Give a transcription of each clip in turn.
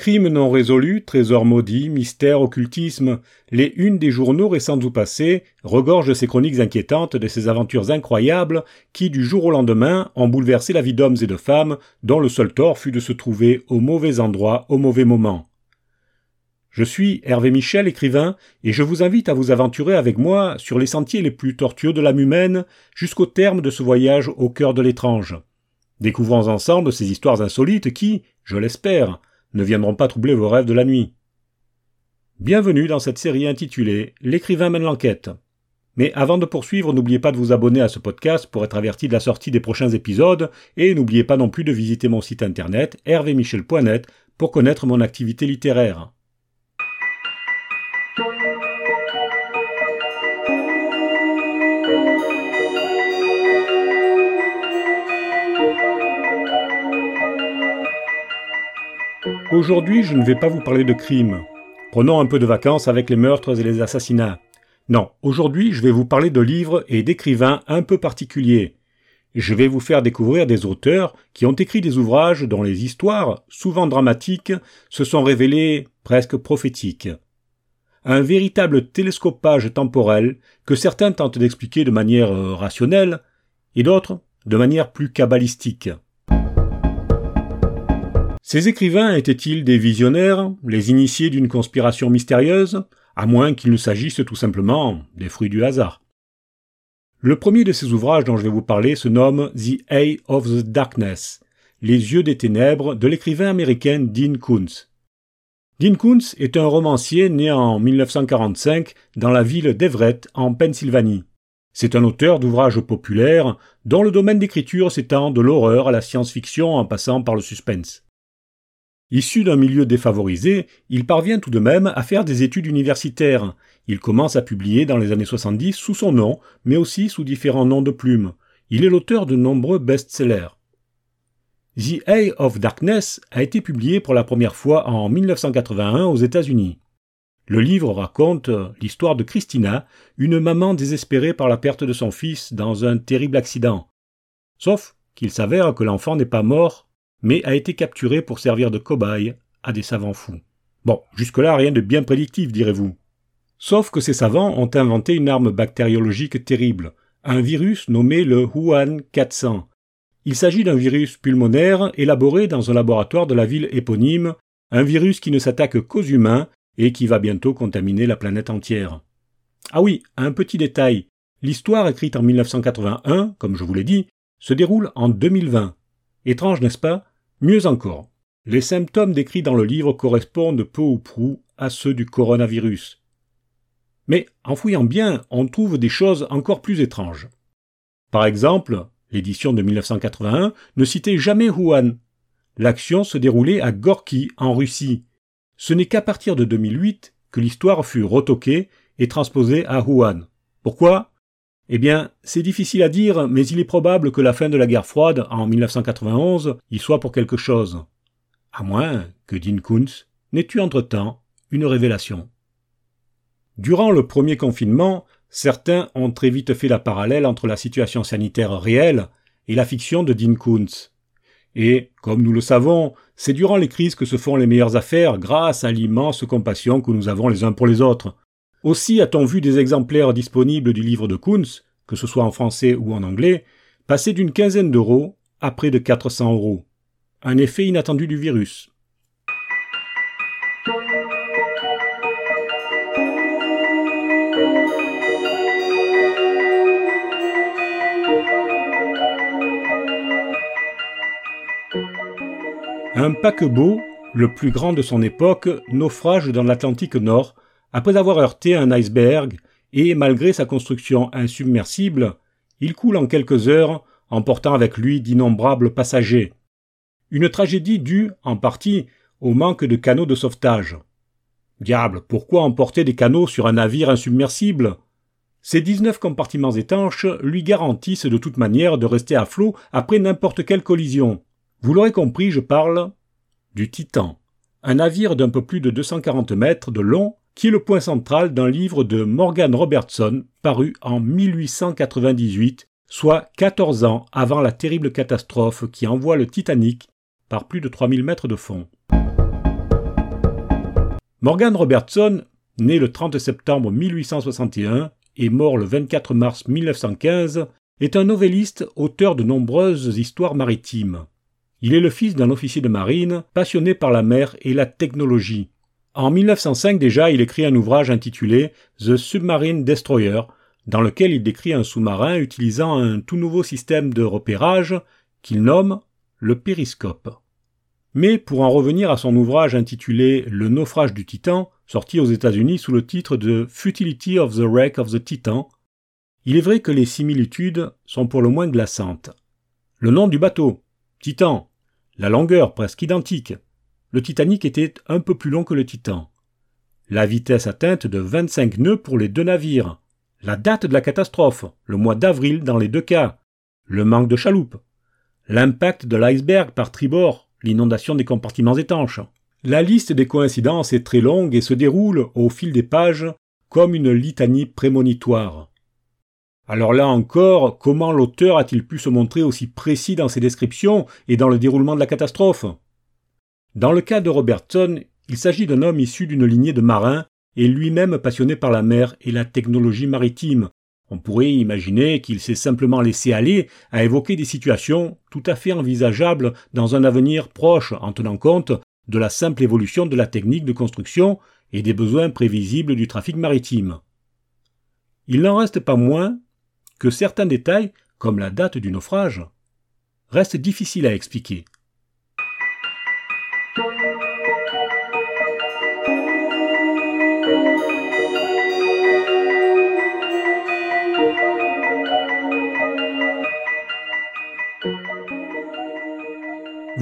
Crimes non résolus, trésors maudits, mystères, occultisme, les unes des journaux récents ou passés regorgent ces chroniques inquiétantes, de ces aventures incroyables qui, du jour au lendemain, ont bouleversé la vie d'hommes et de femmes dont le seul tort fut de se trouver au mauvais endroit au mauvais moment. Je suis Hervé Michel, écrivain, et je vous invite à vous aventurer avec moi sur les sentiers les plus tortueux de l'âme humaine jusqu'au terme de ce voyage au cœur de l'étrange. Découvrons ensemble ces histoires insolites qui, je l'espère, ne viendront pas troubler vos rêves de la nuit. Bienvenue dans cette série intitulée L'écrivain mène l'enquête. Mais avant de poursuivre, n'oubliez pas de vous abonner à ce podcast pour être averti de la sortie des prochains épisodes et n'oubliez pas non plus de visiter mon site internet hervémichel.net pour connaître mon activité littéraire. Aujourd'hui, je ne vais pas vous parler de crimes. Prenons un peu de vacances avec les meurtres et les assassinats. Non, aujourd'hui, je vais vous parler de livres et d'écrivains un peu particuliers. Je vais vous faire découvrir des auteurs qui ont écrit des ouvrages dont les histoires, souvent dramatiques, se sont révélées presque prophétiques. Un véritable télescopage temporel que certains tentent d'expliquer de manière euh, rationnelle et d'autres de manière plus cabalistique. Ces écrivains étaient-ils des visionnaires, les initiés d'une conspiration mystérieuse, à moins qu'il ne s'agisse tout simplement des fruits du hasard? Le premier de ces ouvrages dont je vais vous parler se nomme The Eye of the Darkness, Les yeux des ténèbres de l'écrivain américain Dean Koontz. Dean Koontz est un romancier né en 1945 dans la ville d'Everett, en Pennsylvanie. C'est un auteur d'ouvrages populaires dont le domaine d'écriture s'étend de l'horreur à la science-fiction en passant par le suspense. Issu d'un milieu défavorisé, il parvient tout de même à faire des études universitaires. Il commence à publier dans les années 70 sous son nom, mais aussi sous différents noms de plumes. Il est l'auteur de nombreux best-sellers. The Eye of Darkness a été publié pour la première fois en 1981 aux États-Unis. Le livre raconte l'histoire de Christina, une maman désespérée par la perte de son fils dans un terrible accident. Sauf qu'il s'avère que l'enfant n'est pas mort mais a été capturé pour servir de cobaye à des savants fous. Bon, jusque-là rien de bien prédictif, direz-vous. Sauf que ces savants ont inventé une arme bactériologique terrible, un virus nommé le Wuhan 400. Il s'agit d'un virus pulmonaire élaboré dans un laboratoire de la ville éponyme, un virus qui ne s'attaque qu'aux humains et qui va bientôt contaminer la planète entière. Ah oui, un petit détail. L'histoire écrite en 1981, comme je vous l'ai dit, se déroule en 2020. Étrange, n'est-ce pas? Mieux encore, les symptômes décrits dans le livre correspondent peu ou prou à ceux du coronavirus. Mais en fouillant bien, on trouve des choses encore plus étranges. Par exemple, l'édition de 1981 ne citait jamais Wuhan. L'action se déroulait à Gorky, en Russie. Ce n'est qu'à partir de 2008 que l'histoire fut retoquée et transposée à Wuhan. Pourquoi? Eh bien, c'est difficile à dire, mais il est probable que la fin de la guerre froide, en 1991, y soit pour quelque chose. À moins que Dean Kuntz n'ait eu entre-temps une révélation. Durant le premier confinement, certains ont très vite fait la parallèle entre la situation sanitaire réelle et la fiction de Dean Kuntz. Et, comme nous le savons, c'est durant les crises que se font les meilleures affaires grâce à l'immense compassion que nous avons les uns pour les autres, aussi a-t-on vu des exemplaires disponibles du livre de Kunz, que ce soit en français ou en anglais, passer d'une quinzaine d'euros à près de 400 euros. Un effet inattendu du virus. Un paquebot, le plus grand de son époque, naufrage dans l'Atlantique Nord après avoir heurté un iceberg, et malgré sa construction insubmersible, il coule en quelques heures, emportant avec lui d'innombrables passagers. Une tragédie due, en partie, au manque de canaux de sauvetage. Diable, pourquoi emporter des canaux sur un navire insubmersible? Ces 19 compartiments étanches lui garantissent de toute manière de rester à flot après n'importe quelle collision. Vous l'aurez compris, je parle du Titan, un navire d'un peu plus de 240 mètres de long qui est le point central d'un livre de Morgan Robertson paru en 1898, soit 14 ans avant la terrible catastrophe qui envoie le Titanic par plus de 3000 mètres de fond. Morgan Robertson, né le 30 septembre 1861 et mort le 24 mars 1915, est un novelliste auteur de nombreuses histoires maritimes. Il est le fils d'un officier de marine passionné par la mer et la technologie. En 1905 déjà, il écrit un ouvrage intitulé The Submarine Destroyer, dans lequel il décrit un sous-marin utilisant un tout nouveau système de repérage qu'il nomme le périscope. Mais pour en revenir à son ouvrage intitulé Le naufrage du Titan, sorti aux États-Unis sous le titre de Futility of the Wreck of the Titan, il est vrai que les similitudes sont pour le moins glaçantes. Le nom du bateau, Titan, la longueur presque identique. Le Titanic était un peu plus long que le Titan. La vitesse atteinte de 25 nœuds pour les deux navires. La date de la catastrophe, le mois d'avril dans les deux cas. Le manque de chaloupes. L'impact de l'iceberg par tribord l'inondation des compartiments étanches. La liste des coïncidences est très longue et se déroule au fil des pages comme une litanie prémonitoire. Alors là encore, comment l'auteur a-t-il pu se montrer aussi précis dans ses descriptions et dans le déroulement de la catastrophe? Dans le cas de Robertson, il s'agit d'un homme issu d'une lignée de marins et lui-même passionné par la mer et la technologie maritime, on pourrait imaginer qu'il s'est simplement laissé aller à évoquer des situations tout à fait envisageables dans un avenir proche en tenant compte de la simple évolution de la technique de construction et des besoins prévisibles du trafic maritime. Il n'en reste pas moins que certains détails, comme la date du naufrage, restent difficiles à expliquer. Vous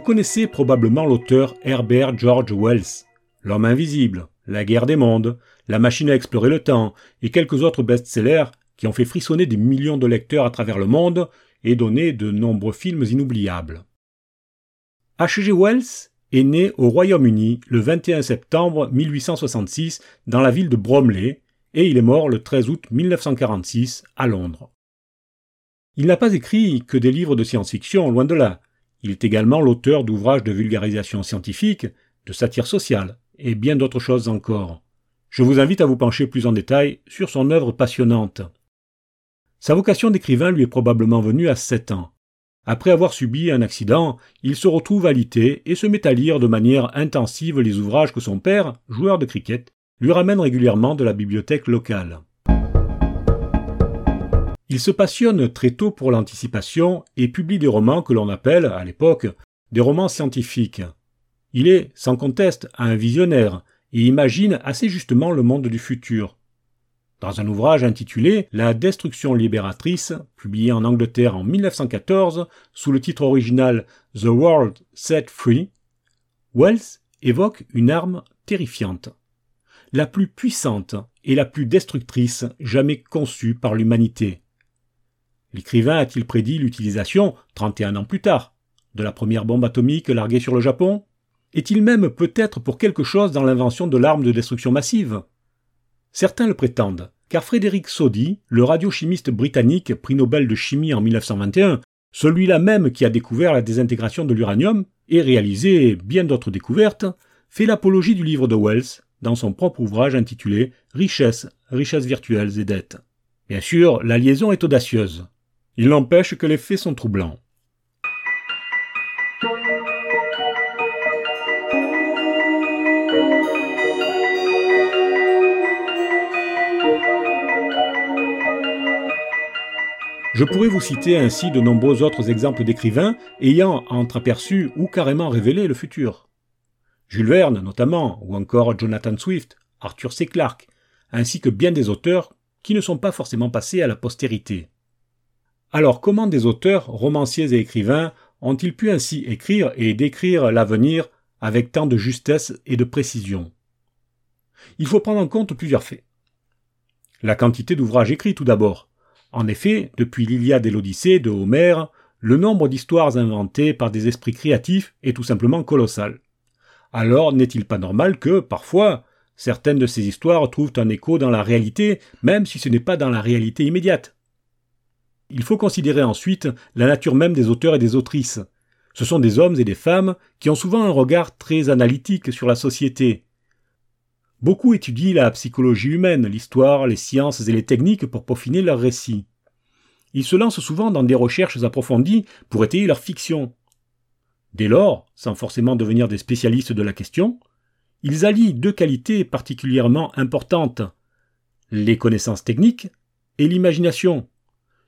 connaissez probablement l'auteur Herbert George Wells, L'homme invisible, La guerre des mondes, La machine à explorer le temps et quelques autres best-sellers qui ont fait frissonner des millions de lecteurs à travers le monde et donné de nombreux films inoubliables. H.G. Wells est né au Royaume-Uni le 21 septembre 1866 dans la ville de Bromley et il est mort le 13 août 1946 à Londres. Il n'a pas écrit que des livres de science-fiction, loin de là. Il est également l'auteur d'ouvrages de vulgarisation scientifique, de satire sociale, et bien d'autres choses encore. Je vous invite à vous pencher plus en détail sur son œuvre passionnante. Sa vocation d'écrivain lui est probablement venue à sept ans. Après avoir subi un accident, il se retrouve alité et se met à lire de manière intensive les ouvrages que son père, joueur de cricket, lui ramène régulièrement de la bibliothèque locale. Il se passionne très tôt pour l'anticipation et publie des romans que l'on appelle, à l'époque, des romans scientifiques. Il est, sans conteste, un visionnaire et imagine assez justement le monde du futur. Dans un ouvrage intitulé La destruction libératrice, publié en Angleterre en 1914 sous le titre original The World Set Free, Wells évoque une arme terrifiante, la plus puissante et la plus destructrice jamais conçue par l'humanité. L'écrivain a-t-il prédit l'utilisation, 31 ans plus tard, de la première bombe atomique larguée sur le Japon? Est-il même peut-être pour quelque chose dans l'invention de l'arme de destruction massive? Certains le prétendent, car Frédéric Soddy, le radiochimiste britannique prix Nobel de chimie en 1921, celui-là même qui a découvert la désintégration de l'uranium et réalisé bien d'autres découvertes, fait l'apologie du livre de Wells dans son propre ouvrage intitulé Richesses, richesses virtuelles et dettes. Bien sûr, la liaison est audacieuse. Il n'empêche que les faits sont troublants. Je pourrais vous citer ainsi de nombreux autres exemples d'écrivains ayant entreaperçu ou carrément révélé le futur. Jules Verne notamment, ou encore Jonathan Swift, Arthur C. Clarke, ainsi que bien des auteurs qui ne sont pas forcément passés à la postérité. Alors comment des auteurs, romanciers et écrivains ont-ils pu ainsi écrire et décrire l'avenir avec tant de justesse et de précision? Il faut prendre en compte plusieurs faits. La quantité d'ouvrages écrits tout d'abord. En effet, depuis l'Iliade et l'Odyssée de Homère, le nombre d'histoires inventées par des esprits créatifs est tout simplement colossal. Alors n'est-il pas normal que, parfois, certaines de ces histoires trouvent un écho dans la réalité, même si ce n'est pas dans la réalité immédiate? Il faut considérer ensuite la nature même des auteurs et des autrices. Ce sont des hommes et des femmes qui ont souvent un regard très analytique sur la société. Beaucoup étudient la psychologie humaine, l'histoire, les sciences et les techniques pour peaufiner leurs récits. Ils se lancent souvent dans des recherches approfondies pour étayer leur fiction. Dès lors, sans forcément devenir des spécialistes de la question, ils allient deux qualités particulièrement importantes les connaissances techniques et l'imagination.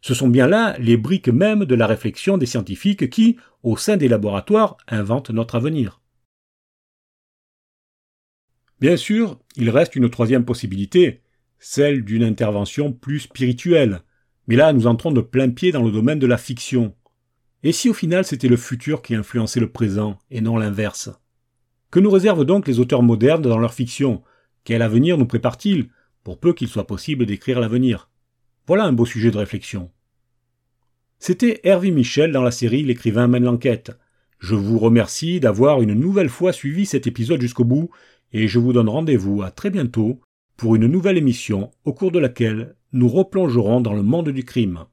Ce sont bien là les briques mêmes de la réflexion des scientifiques qui, au sein des laboratoires, inventent notre avenir. Bien sûr, il reste une troisième possibilité, celle d'une intervention plus spirituelle, mais là nous entrons de plein pied dans le domaine de la fiction. Et si au final c'était le futur qui influençait le présent, et non l'inverse? Que nous réservent donc les auteurs modernes dans leur fiction? Quel avenir nous prépare-t-il, pour peu qu'il soit possible d'écrire l'avenir Voilà un beau sujet de réflexion. C'était Hervé Michel dans la série L'écrivain mène l'enquête. Je vous remercie d'avoir une nouvelle fois suivi cet épisode jusqu'au bout, et je vous donne rendez-vous à très bientôt pour une nouvelle émission au cours de laquelle nous replongerons dans le monde du crime.